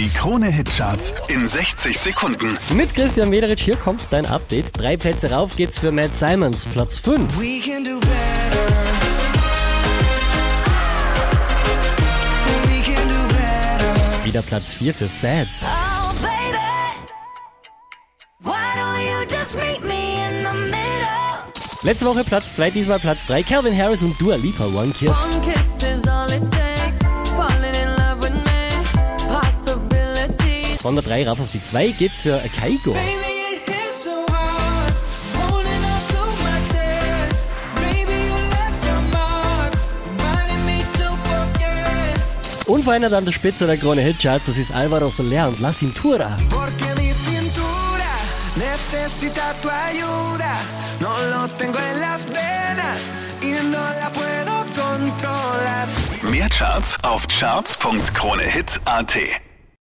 Die Krone-Hitcharts in 60 Sekunden. Mit Christian Mederich, hier kommt dein Update. Drei Plätze rauf geht's für Matt Simons, Platz 5. We can do better. We can do better. Wieder Platz 4 für Sad. Oh, baby. Why don't you just meet me in the middle? Letzte Woche Platz 2, diesmal Platz 3. Calvin Harris und Dua Lipa, One Kiss. One kiss Von der 3 rauf auf die 2 geht's für Kaigo. Unverändert an der Spitze der Krone Hitcharts, das ist Alvaro Soler und La Cintura. Porque mi cintura necesita tu ayuda. No lo tengo en las venas y no la puedo controlar. Mehr Charts auf charts.kronehit.at.